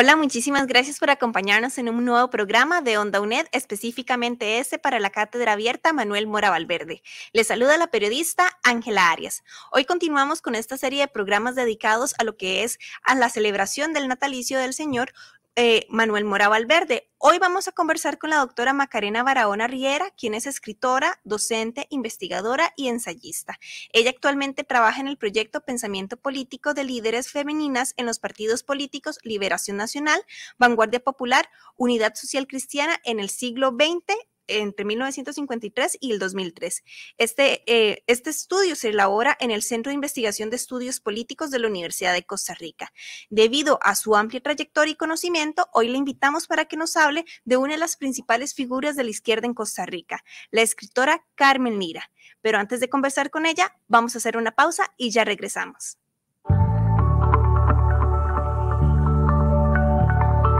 Hola, muchísimas gracias por acompañarnos en un nuevo programa de Onda UNED, específicamente este para la Cátedra Abierta Manuel Mora Valverde. Les saluda la periodista Ángela Arias. Hoy continuamos con esta serie de programas dedicados a lo que es a la celebración del natalicio del Señor, eh, Manuel Mora Valverde. Hoy vamos a conversar con la doctora Macarena Barahona Riera, quien es escritora, docente, investigadora y ensayista. Ella actualmente trabaja en el proyecto Pensamiento Político de Líderes Femeninas en los partidos políticos Liberación Nacional, Vanguardia Popular, Unidad Social Cristiana en el siglo XX entre 1953 y el 2003. Este, eh, este estudio se elabora en el Centro de Investigación de Estudios Políticos de la Universidad de Costa Rica. Debido a su amplia trayectoria y conocimiento, hoy le invitamos para que nos hable de una de las principales figuras de la izquierda en Costa Rica, la escritora Carmen Lira. Pero antes de conversar con ella, vamos a hacer una pausa y ya regresamos.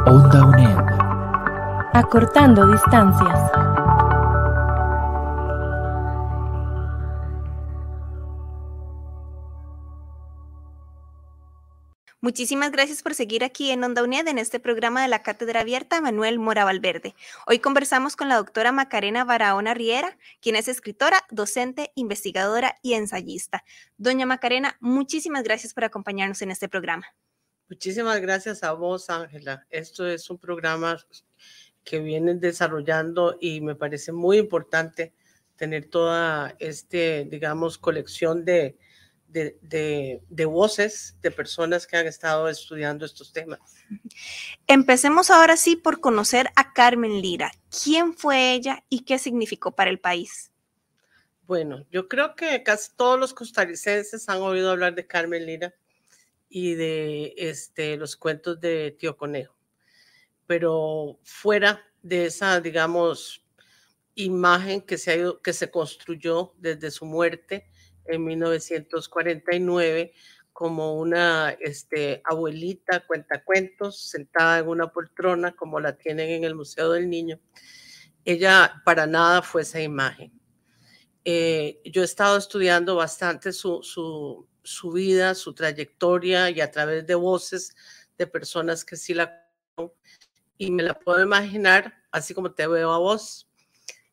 Onda UNED. Acortando distancias. Muchísimas gracias por seguir aquí en Onda UNED en este programa de la Cátedra Abierta Manuel Mora Valverde. Hoy conversamos con la doctora Macarena Barahona Riera, quien es escritora, docente, investigadora y ensayista. Doña Macarena, muchísimas gracias por acompañarnos en este programa. Muchísimas gracias a vos, Ángela. Esto es un programa que vienen desarrollando y me parece muy importante tener toda este, digamos, colección de, de, de, voces de personas que han estado estudiando estos temas. Empecemos ahora sí por conocer a Carmen Lira. ¿Quién fue ella y qué significó para el país? Bueno, yo creo que casi todos los costarricenses han oído hablar de Carmen Lira y de este, los cuentos de Tío Conejo. Pero fuera de esa, digamos, imagen que se, ha que se construyó desde su muerte, en 1949 como una este, abuelita cuentacuentos sentada en una poltrona como la tienen en el Museo del Niño. Ella para nada fue esa imagen. Eh, yo he estado estudiando bastante su, su, su, vida, su trayectoria y a través de voces de personas que sí la y me la puedo imaginar así como te veo a vos,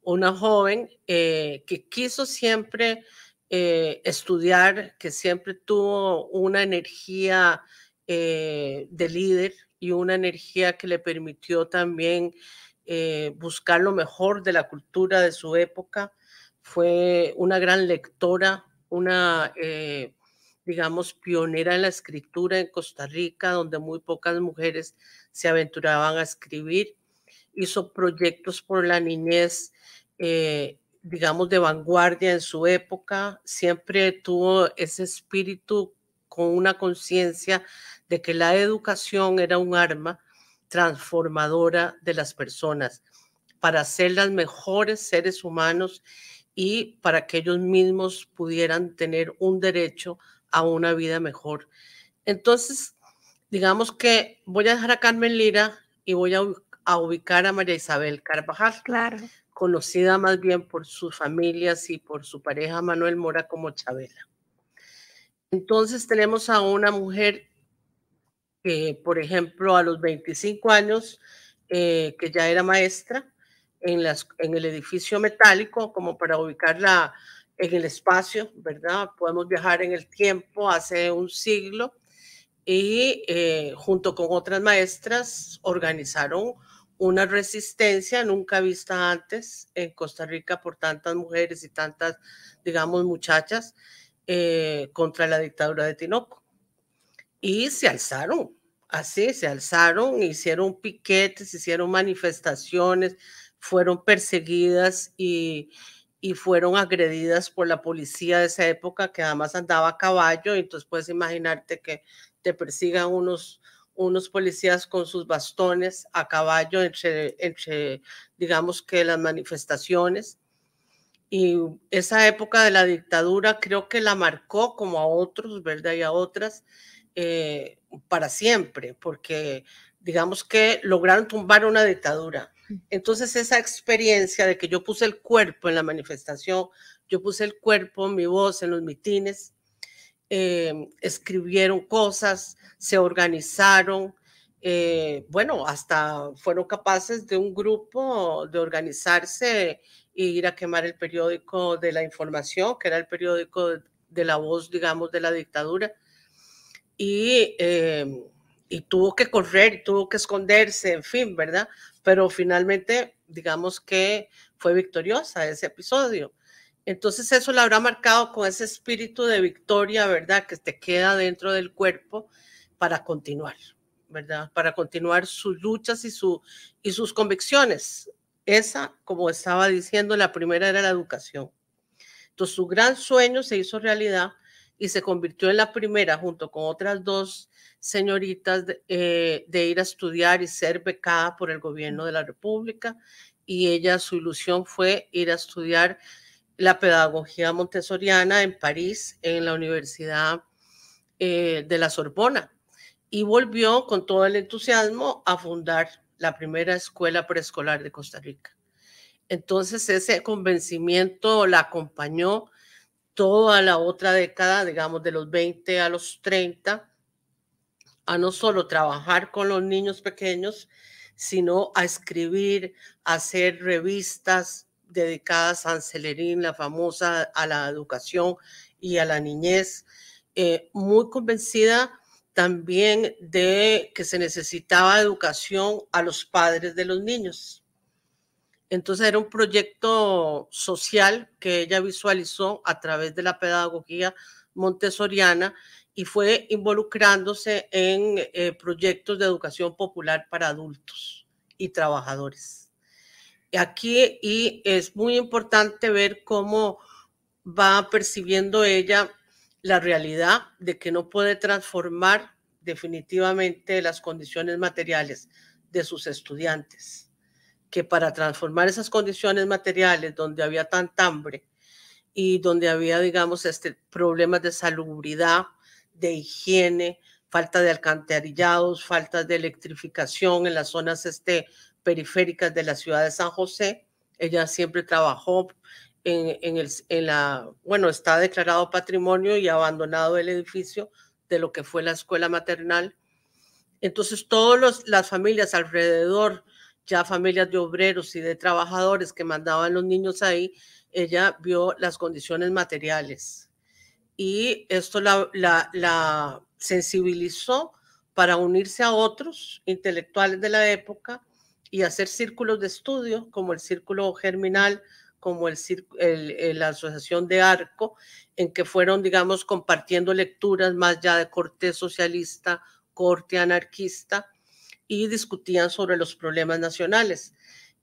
una joven eh, que quiso siempre eh, estudiar, que siempre tuvo una energía eh, de líder y una energía que le permitió también eh, buscar lo mejor de la cultura de su época. Fue una gran lectora, una, digamos, pionera en la escritura en Costa Rica, donde muy pocas mujeres se aventuraban a escribir. Hizo proyectos por la niñez digamos, de vanguardia en su época, siempre tuvo ese espíritu con una conciencia de que la educación era un arma transformadora de las personas para ser las mejores seres humanos y para que ellos mismos pudieran tener un derecho a una vida mejor. Entonces, digamos que voy a dejar a Carmen Lira y voy a ubicar a María Isabel Carvajal. Claro conocida más bien por sus familias y por su pareja Manuel Mora como Chabela. Entonces tenemos a una mujer que, por ejemplo, a los 25 años, eh, que ya era maestra en, el edificio metálico, como para ubicarla en el espacio, ¿verdad? Podemos viajar en el tiempo hace un siglo y eh, junto con otras maestras organizaron una resistencia nunca vista antes en Costa Rica por tantas mujeres y tantas, digamos, muchachas eh, contra la dictadura de Tinoco. Y se alzaron, así, se alzaron, hicieron piquetes, hicieron manifestaciones, fueron perseguidas y, y fueron agredidas por la policía de esa época que además andaba a caballo, entonces puedes imaginarte que te persigan unos unos policías con sus bastones a caballo entre, entre digamos que las manifestaciones. Y esa época de la dictadura creo que la marcó como a otros, ¿verdad? Y a otras eh, para siempre, porque digamos que lograron tumbar una dictadura. Entonces esa experiencia de que yo puse el cuerpo en la manifestación, yo puse el cuerpo, mi voz en los mitines, eh, escribieron cosas, se organizaron, eh, bueno, hasta fueron capaces de un grupo de organizarse e ir a quemar el periódico de la información, que era el periódico de, la voz, digamos, de la dictadura. Y, eh, y tuvo que correr, tuvo que esconderse, en fin, ¿verdad? Pero finalmente, digamos que fue victoriosa ese episodio. Entonces eso la habrá marcado con ese espíritu de victoria, ¿verdad? Que te queda dentro del cuerpo para continuar, ¿verdad? Para continuar sus luchas y, su, y sus convicciones. Esa, como estaba diciendo, la primera era la educación. Entonces su gran sueño se hizo realidad y se convirtió en la primera, junto con otras dos señoritas, de, eh, de ir a estudiar y ser becada por el gobierno de la República. Y ella, su ilusión fue ir a estudiar la pedagogía montessoriana en París, en la Universidad eh, de la Sorbona, y volvió con todo el entusiasmo a fundar la primera escuela preescolar de Costa Rica. Entonces ese convencimiento la acompañó toda la otra década, digamos de los 20 a los 30, a no solo trabajar con los niños pequeños, sino a escribir, a hacer revistas, dedicadas a Ancelerín, la famosa a la educación y a la niñez, eh, muy convencida también de que se necesitaba educación a los padres de los niños. Entonces era un proyecto social que ella visualizó a través de la pedagogía montessoriana y fue involucrándose en eh, proyectos de educación popular para adultos y trabajadores aquí y es muy importante ver cómo va percibiendo ella la realidad de que no puede transformar definitivamente las condiciones materiales de sus estudiantes, que para transformar esas condiciones materiales donde había tanta hambre y donde había, digamos, este, problemas de salubridad, de higiene, falta de alcantarillados, falta de electrificación en las zonas este, periféricas de la ciudad de San José. Ella siempre trabajó en, el, en la, bueno, está declarado patrimonio y abandonado el edificio de lo que fue la escuela maternal. Entonces, todas las familias alrededor, ya familias de obreros y de trabajadores que mandaban los niños ahí, ella vio las condiciones materiales. Y esto la, la, la sensibilizó para unirse a otros intelectuales de la época y hacer círculos de estudio como el Círculo Germinal, como el, el, la Asociación de Arco, en que fueron, digamos, compartiendo lecturas más ya de corte socialista, corte anarquista, y discutían sobre los problemas nacionales.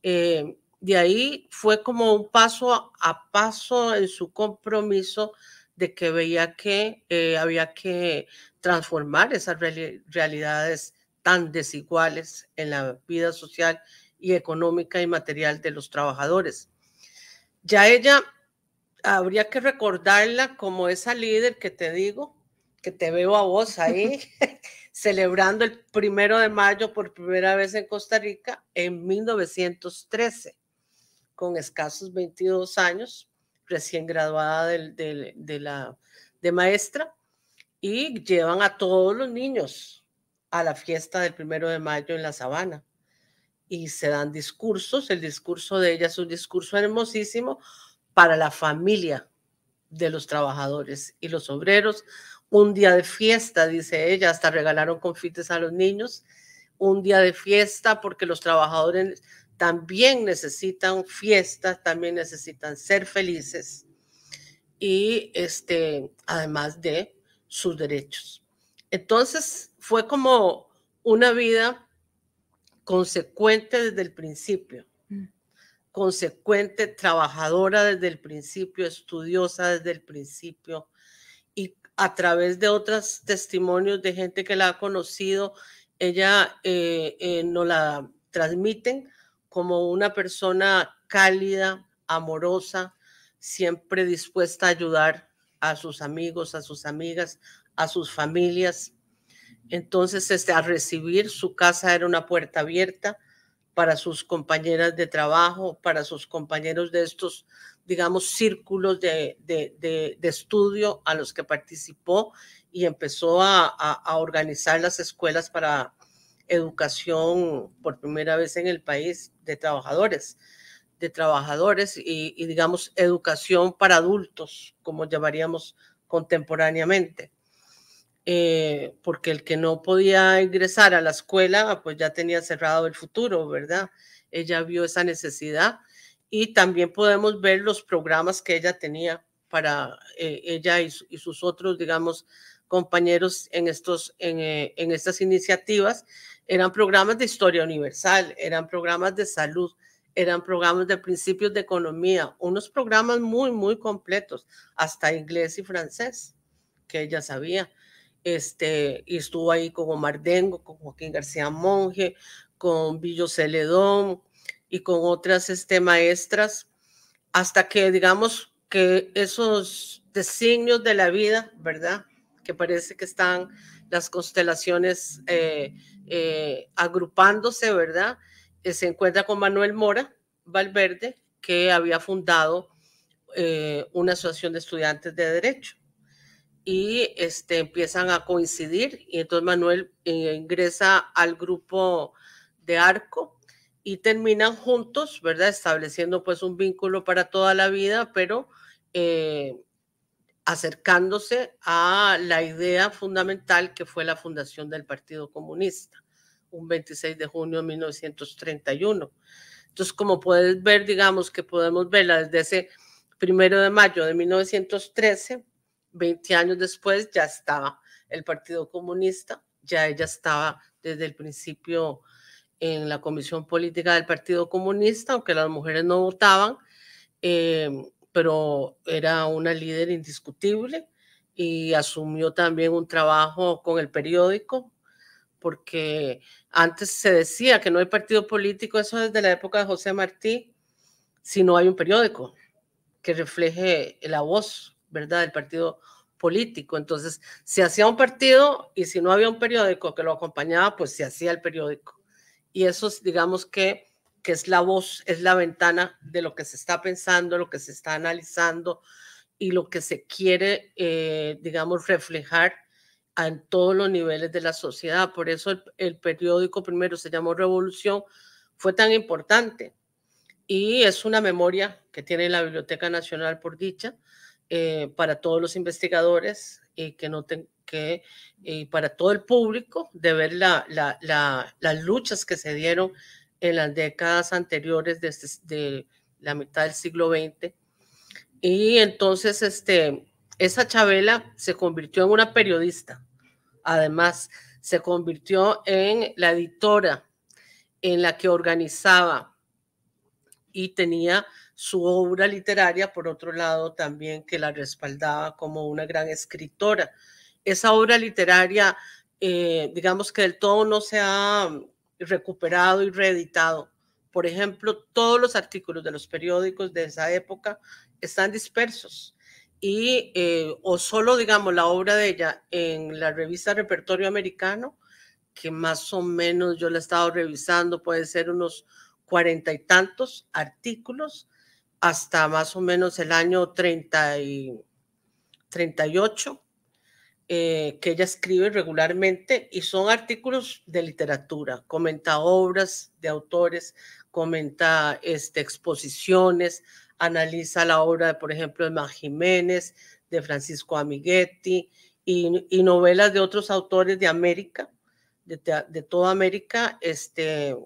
Eh, de ahí fue como un paso a paso en su compromiso de que veía que eh, había que transformar esas realidades tan desiguales en la vida social y económica y material de los trabajadores. Ya ella habría que recordarla como esa líder que te digo, que te veo a vos ahí, celebrando el primero de mayo por primera vez en Costa Rica en 1913, con escasos 22 años, recién graduada de la, de maestra, y llevan a todos los niños a la fiesta del primero de mayo en la sabana. Y se dan discursos. El discurso de ella es un discurso hermosísimo para la familia de los trabajadores y los obreros. Un día de fiesta, dice ella, hasta regalaron confites a los niños. Un día de fiesta porque los trabajadores también necesitan fiestas, también necesitan ser felices y este, además de sus derechos. Entonces fue como una vida consecuente desde el principio, mm. consecuente, trabajadora desde el principio, estudiosa desde el principio y a través de otros testimonios de gente que la ha conocido, ella eh, eh, nos la transmiten como una persona cálida, amorosa, siempre dispuesta a ayudar a sus amigos, a sus amigas, a sus familias. Entonces, este, a recibir su casa era una puerta abierta para sus compañeras de trabajo, para sus compañeros de estos, digamos, círculos de, de, estudio a los que participó y empezó a, a, organizar las escuelas para educación por primera vez en el país de trabajadores, de trabajadores y digamos, educación para adultos, como llamaríamos contemporáneamente. Eh, porque el que no podía ingresar a la escuela, pues ya tenía cerrado el futuro, ¿verdad? Ella vio esa necesidad y también podemos ver los programas que ella tenía para eh, ella y, sus otros, digamos, compañeros en, estos, en, eh, en estas iniciativas. Eran programas de historia universal, eran programas de salud, eran programas de principios de economía, unos programas muy, muy completos, hasta inglés y francés, que ella sabía este, y estuvo ahí con Omar Dengo, con Joaquín García Monge, con Billo Celedón y con otras este, maestras, hasta que digamos que esos designios de la vida, ¿verdad? Que parece que están las constelaciones eh, eh, agrupándose, ¿verdad? Eh, se encuentra con Manuel Mora Valverde, que había fundado una asociación de estudiantes de derecho y este, empiezan a coincidir y entonces Manuel eh, ingresa al grupo de Arco y terminan juntos, ¿verdad? Estableciendo pues un vínculo para toda la vida, pero eh, acercándose a la idea fundamental que fue la fundación del Partido Comunista, un 26 de junio de 1931. Entonces, como puedes ver, digamos que podemos verla desde ese primero de mayo de 1913 20 años después ya estaba el Partido Comunista, ya ella estaba desde el principio en la Comisión Política del Partido Comunista, aunque las mujeres no votaban, eh, pero era una líder indiscutible y asumió también un trabajo con el periódico, porque antes se decía que no hay partido político, eso desde la época de José Martí, si no hay un periódico que refleje la voz ¿verdad? Del partido político. Entonces, se hacía un partido y si no había un periódico que lo acompañaba, pues se hacía el periódico. Y eso, digamos que, que es la voz, es la ventana de lo que se está pensando, lo que se está analizando y lo que se quiere, eh, digamos, reflejar en todos los niveles de la sociedad. Por eso el, el periódico primero se llamó Revolución, fue tan importante. Y es una memoria que tiene la Biblioteca Nacional por dicha, eh, para todos los investigadores y que noten que y para todo el público de ver la, las luchas que se dieron en las décadas anteriores desde de la mitad del siglo XX. Y entonces este, esa Chabela se convirtió en una periodista. Además, se convirtió en la editora en la que organizaba y tenía su obra literaria, por otro lado, también que la respaldaba como una gran escritora. Esa obra literaria, eh, digamos que del todo no se ha recuperado y reeditado. Por ejemplo, todos los artículos de los periódicos de esa época están dispersos y eh, o solo, digamos, la obra de ella en la revista Repertorio Americano, que más o menos yo la he estado revisando, puede ser unos cuarenta y tantos artículos hasta más o menos el año 30 y 38, eh, que ella escribe regularmente y son artículos de literatura, comenta obras de autores, comenta este, exposiciones, analiza la obra, por ejemplo, de Mar Jiménez, de Francisco Amiguetti y, novelas de otros autores de América, de, de, toda América, este,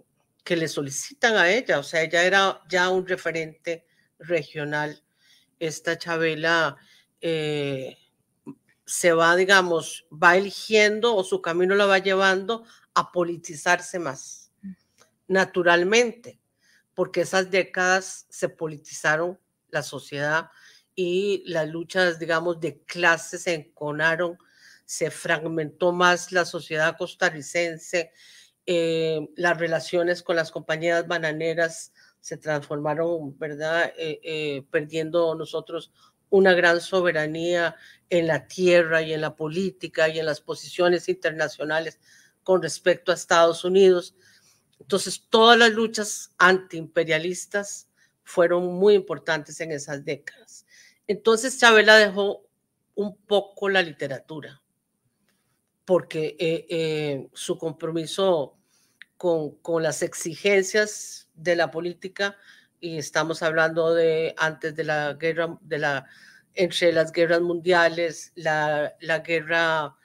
que le solicitan a ella. O sea, ella era ya un referente regional, esta Chabela eh, se va, digamos, va eligiendo o su camino la va llevando a politizarse más, naturalmente, porque esas décadas se politizaron la sociedad y las luchas, digamos, de clases se enconaron, se fragmentó más la sociedad costarricense, eh, las relaciones con las compañías bananeras se transformaron, ¿verdad? Eh, eh, perdiendo nosotros una gran soberanía en la tierra y en la política y en las posiciones internacionales con respecto a Estados Unidos. Entonces, todas las luchas antiimperialistas fueron muy importantes en esas décadas. Entonces, Chabela dejó un poco la literatura, porque eh, su compromiso con, las exigencias de la política, y estamos hablando de antes de la guerra, de la, entre las guerras mundiales, la, la guerra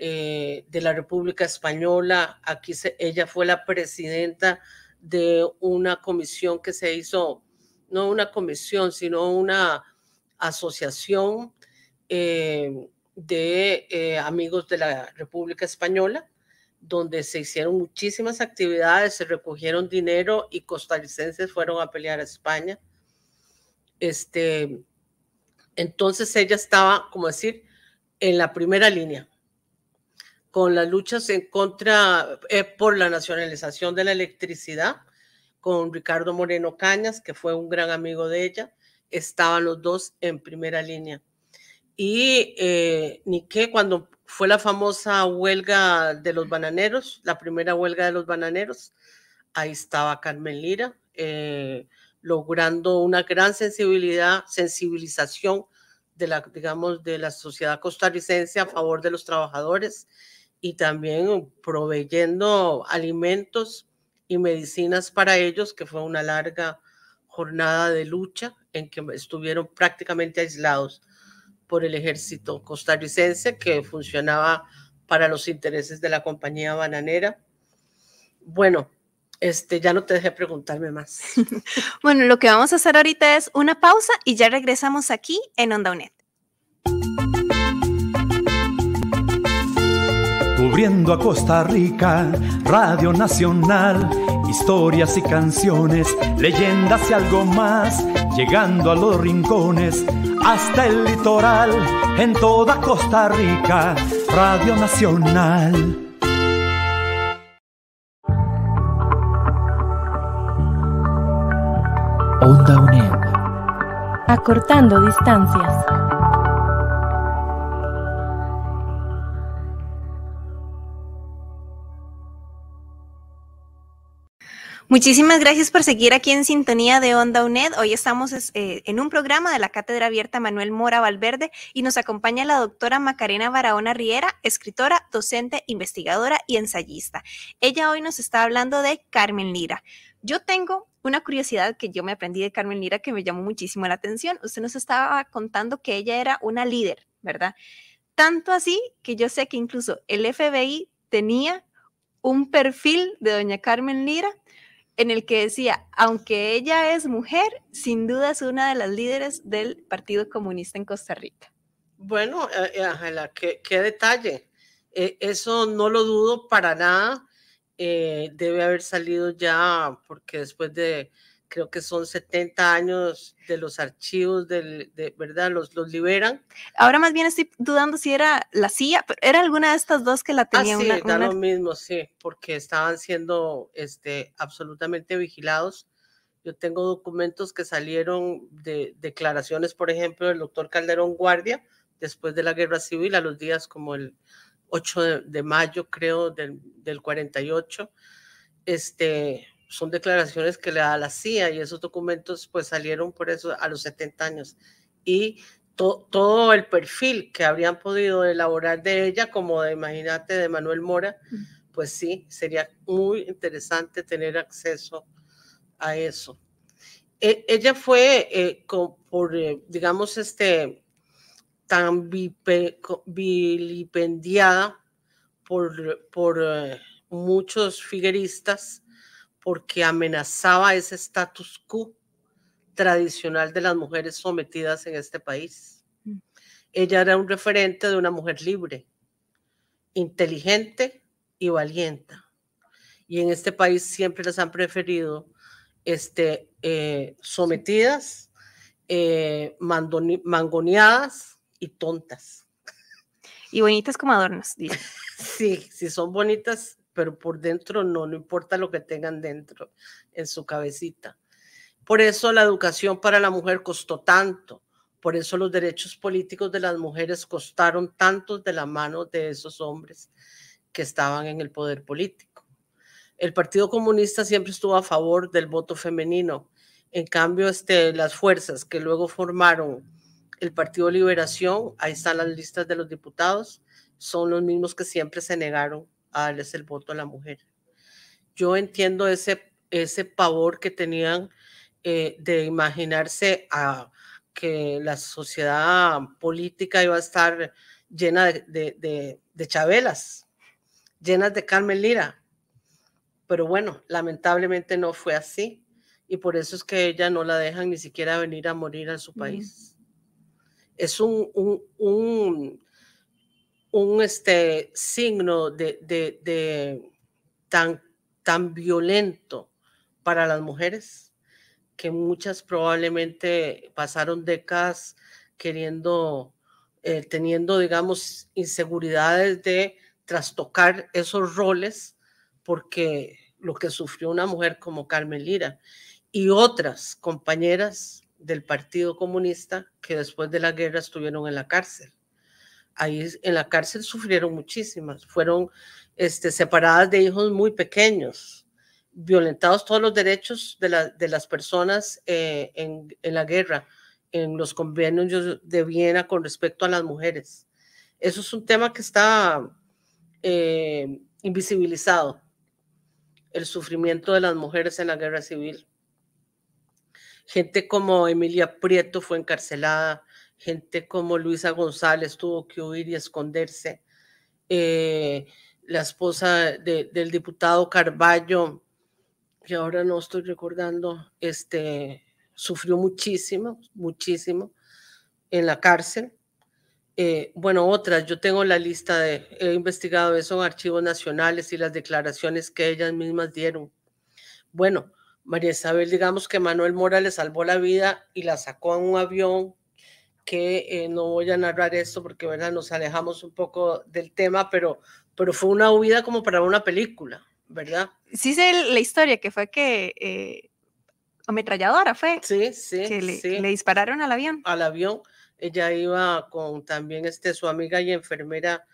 eh, de la República Española. Aquí ella fue la presidenta de una comisión que se hizo, no una comisión, sino una asociación eh, de eh, amigos de la República Española, donde se hicieron muchísimas actividades, se recogieron dinero y costarricenses fueron a pelear a España. Este, entonces ella estaba, como decir, en la primera línea con las luchas en contra eh, por la nacionalización de la electricidad, con Ricardo Moreno Cañas, que fue un gran amigo de ella, estaban los dos en primera línea. Y eh, ni que cuando fue la famosa huelga de los bananeros, la primera huelga de los bananeros, ahí estaba Carmen Lira, eh, logrando una gran sensibilidad, sensibilización de la, digamos, de la sociedad costarricense a favor de los trabajadores y también proveyendo alimentos y medicinas para ellos, que fue una larga jornada de lucha en que estuvieron prácticamente aislados por el ejército costarricense que funcionaba para los intereses de la compañía bananera. Bueno, este, ya no te dejé preguntarme más. bueno, lo que vamos a hacer ahorita es una pausa y ya regresamos aquí en Onda UNED. Cubriendo a Costa Rica, Radio Nacional, historias y canciones, leyendas y algo más, llegando a los rincones, hasta el litoral, en toda Costa Rica, Radio Nacional. Onda UNED. Acortando distancias. Muchísimas gracias por seguir aquí en sintonía de Onda UNED. Hoy estamos eh, en un programa de la Cátedra Abierta Manuel Mora Valverde y nos acompaña la doctora Macarena Barahona Riera, escritora, docente, investigadora y ensayista. Ella hoy nos está hablando de Carmen Lira. Yo tengo una curiosidad que yo me aprendí de Carmen Lira que me llamó muchísimo la atención. Usted nos estaba contando que ella era una líder, ¿verdad? Tanto así que yo sé que incluso el FBI tenía un perfil de doña Carmen Lira en el que decía, aunque ella es mujer, sin duda es una de las líderes del Partido Comunista en Costa Rica. Bueno, eh, Ángela, qué, detalle. Eh, eso no lo dudo para nada. Eh, debe haber salido ya, porque después de creo que son 70 años de los archivos, del, de, ¿verdad? Los, los liberan. Ahora más bien estoy dudando si era la CIA, pero era alguna de estas dos que la tenían. Ah, sí, da lo mismo, sí, porque estaban siendo este, absolutamente vigilados. Yo tengo documentos que salieron de declaraciones, por ejemplo, del doctor Calderón Guardia, después de la guerra civil, a los días como el 8 de, de mayo, creo, del, del 48. Este, son declaraciones que le da la CIA y esos documentos pues salieron por eso a los 70 años. Y todo el perfil que habrían podido elaborar de ella, como de, imagínate, de Manuel Mora, pues sí, sería muy interesante tener acceso a eso. E, ella fue eh, por, eh, digamos, este, tan vilipendiada por, por eh, muchos figueristas porque amenazaba ese status quo tradicional de las mujeres sometidas en este país. Mm. Ella era un referente de una mujer libre, inteligente y valiente. Y en este país siempre las han preferido este, eh, sometidas, eh, mangoneadas y tontas. Y bonitas como adornos, dice. Sí, sí son bonitas, pero por dentro no, no importa lo que tengan dentro, en su cabecita. Por eso la educación para la mujer costó tanto, por eso los derechos políticos de las mujeres costaron tanto de la mano de esos hombres que estaban en el poder político. El Partido Comunista siempre estuvo a favor del voto femenino. En cambio, este, las fuerzas que luego formaron el Partido Liberación, ahí están las listas de los diputados, son los mismos que siempre se negaron a darles el voto a la mujer. Yo entiendo ese, ese pavor que tenían eh, de imaginarse a que la sociedad política iba a estar llena de, de, chabelas, llenas de Carmen Lira. Pero bueno, lamentablemente no fue así. Y por eso es que ella no la dejan ni siquiera venir a morir a su país. Es un, un, un, este, signo de, de, tan, tan violento para las mujeres que muchas probablemente pasaron décadas queriendo, eh, teniendo, digamos, inseguridades de trastocar esos roles, porque lo que sufrió una mujer como Carmen Lira y otras compañeras del Partido Comunista que después de la guerra estuvieron en la cárcel. Ahí en la cárcel sufrieron muchísimas, fueron este, separadas de hijos muy pequeños, violentados todos los derechos de, las personas eh, en, en, la guerra, en los convenios de Viena con respecto a las mujeres. Eso es un tema que está eh, invisibilizado, el sufrimiento de las mujeres en la guerra civil. Gente como Emilia Prieto fue encarcelada, gente como Luisa González tuvo que huir y esconderse. Eh, la esposa del diputado Carballo que ahora no estoy recordando, este, sufrió muchísimo, muchísimo en la cárcel. Eh, bueno, otras, yo tengo la lista de, he investigado eso en archivos nacionales y las declaraciones que ellas mismas dieron. Bueno, María Isabel, digamos que Manuel Mora le salvó la vida y la sacó en un avión, que eh, no voy a narrar esto porque ¿verdad? nos alejamos un poco del tema, pero, pero fue una huida como para una película. ¿verdad? Sí sé la historia, que fue que eh, ametralladora fue. Sí, sí, que le, dispararon al avión. Al avión. Ella iba con también este, su amiga y enfermera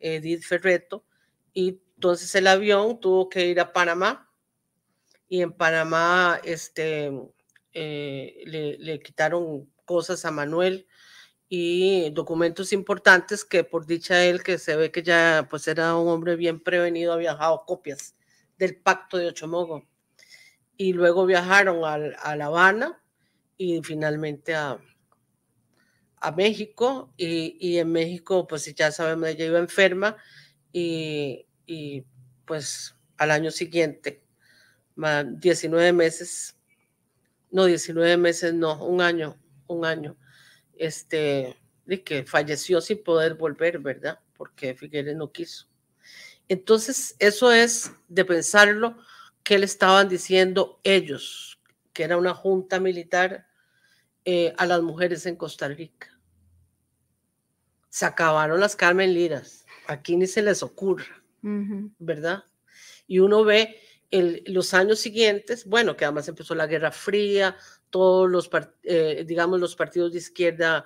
Edith Ferreto, y entonces el avión tuvo que ir a Panamá, y en Panamá este, eh, le, le quitaron cosas a Manuel, y documentos importantes que por dicha él, que se ve que ya pues era un hombre bien prevenido, ha viajado copias del pacto de Ochomogo. Y luego viajaron a, La Habana y finalmente a, a México. Y, en México, pues ya sabemos, ella iba enferma y, y pues al año siguiente, 19 meses, no, 19 meses, no, un año, un año, este, de que falleció sin poder volver, ¿verdad? Porque Figueres no quiso. Entonces, eso es de pensarlo que le estaban diciendo ellos, que era una junta militar eh, a las mujeres en Costa Rica. Se acabaron las Carmen Liras, aquí ni se les ocurra, ¿verdad? Y uno ve los años siguientes, bueno, que además empezó la Guerra Fría, todos los, eh, digamos, los partidos de izquierda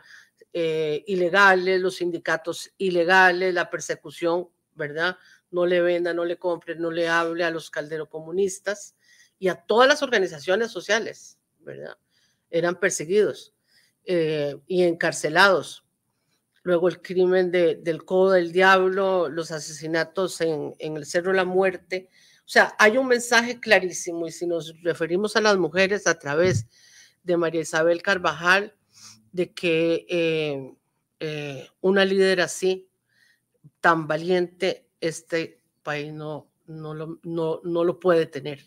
eh, ilegales, los sindicatos ilegales, la persecución, ¿verdad? no le venda, no le compre, no le hable a los calderocomunistas y a todas las organizaciones sociales, ¿verdad? Eran perseguidos eh, y encarcelados. Luego el crimen del Codo del Diablo, los asesinatos en, el Cerro de la Muerte. O sea, hay un mensaje clarísimo y si nos referimos a las mujeres a través de María Isabel Carvajal, de que eh, eh, una líder así, tan valiente, este país no, no, lo, no, no lo puede tener.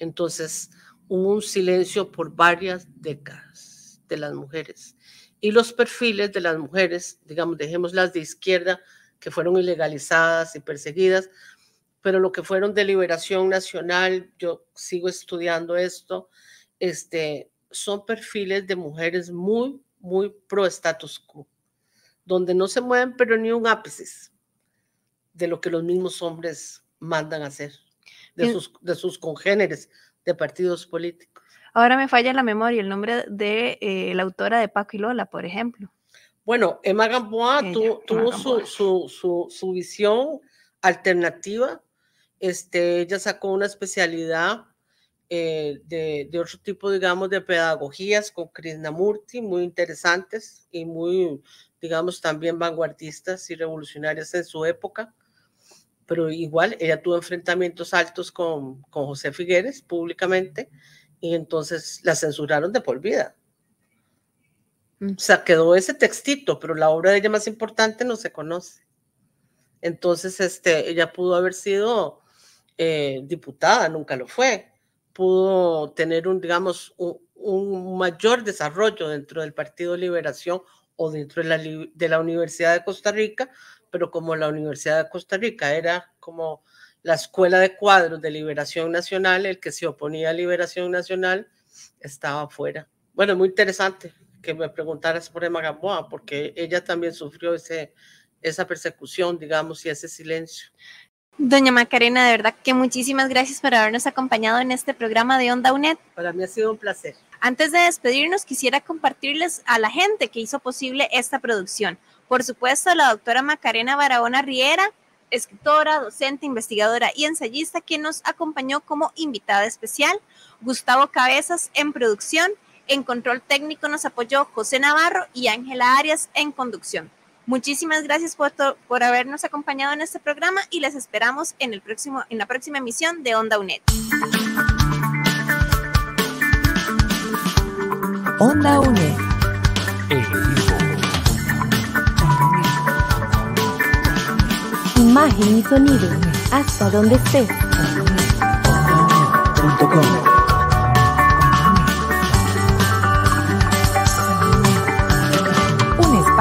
Entonces, hubo un silencio por varias décadas de las mujeres. Y los perfiles de las mujeres, digamos, dejemos las de izquierda, que fueron ilegalizadas y perseguidas, pero lo que fueron de liberación nacional, yo sigo estudiando esto, este, son perfiles de mujeres muy, muy pro status quo donde no se mueven pero ni un ápice de lo que los mismos hombres mandan hacer, de, sus, de sus congéneres de partidos políticos. Ahora me falla la memoria el nombre de eh, la autora de Paco y Lola, por ejemplo. Bueno, Emma Gamboa tuvo su, su, su, visión alternativa. Este, ella sacó una especialidad eh, de, de, otro tipo, digamos, de pedagogías con Krishnamurti, muy interesantes y muy, digamos, también vanguardistas y revolucionarias en su época. Pero igual, ella tuvo enfrentamientos altos con, con José Figueres públicamente y entonces la censuraron de por vida. Mm. O sea, quedó ese textito, pero la obra de ella más importante no se conoce. Entonces, este, ella pudo haber sido eh, diputada, nunca lo fue. Pudo tener un, digamos, un, mayor desarrollo dentro del Partido Liberación o dentro de la, de la Universidad de Costa Rica, pero como la Universidad de Costa Rica era como la Escuela de Cuadros de Liberación Nacional, el que se oponía a Liberación Nacional, estaba fuera. Bueno, muy interesante que me preguntaras por Emma Gamboa, porque ella también sufrió ese, esa persecución, digamos, y ese silencio. Doña Macarena, de verdad que muchísimas gracias por habernos acompañado en este programa de Onda UNED. Para mí ha sido un placer. Antes de despedirnos, quisiera compartirles a la gente que hizo posible esta producción. Por supuesto, la doctora Macarena Barahona Riera, escritora, docente, investigadora y ensayista, quien nos acompañó como invitada especial. Gustavo Cabezas en producción. En control técnico nos apoyó José Navarro y Ángela Arias en conducción. Muchísimas gracias por, por habernos acompañado en este programa y les esperamos en, el próximo, en la próxima emisión de Onda UNED. Onda UNED. Imagen y sonido. Hasta donde estés. Un